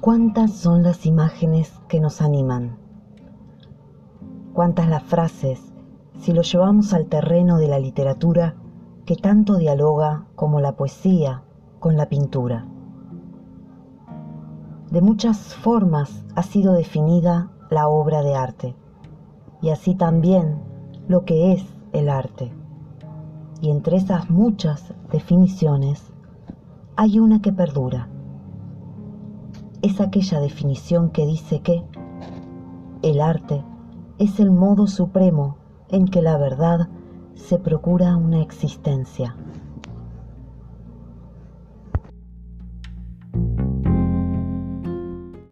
¿Cuántas son las imágenes que nos animan? ¿Cuántas las frases, si lo llevamos al terreno de la literatura, que tanto dialoga como la poesía con la pintura? De muchas formas ha sido definida la obra de arte y así también lo que es el arte. Y entre esas muchas definiciones hay una que perdura es aquella definición que dice que el arte es el modo supremo en que la verdad se procura una existencia.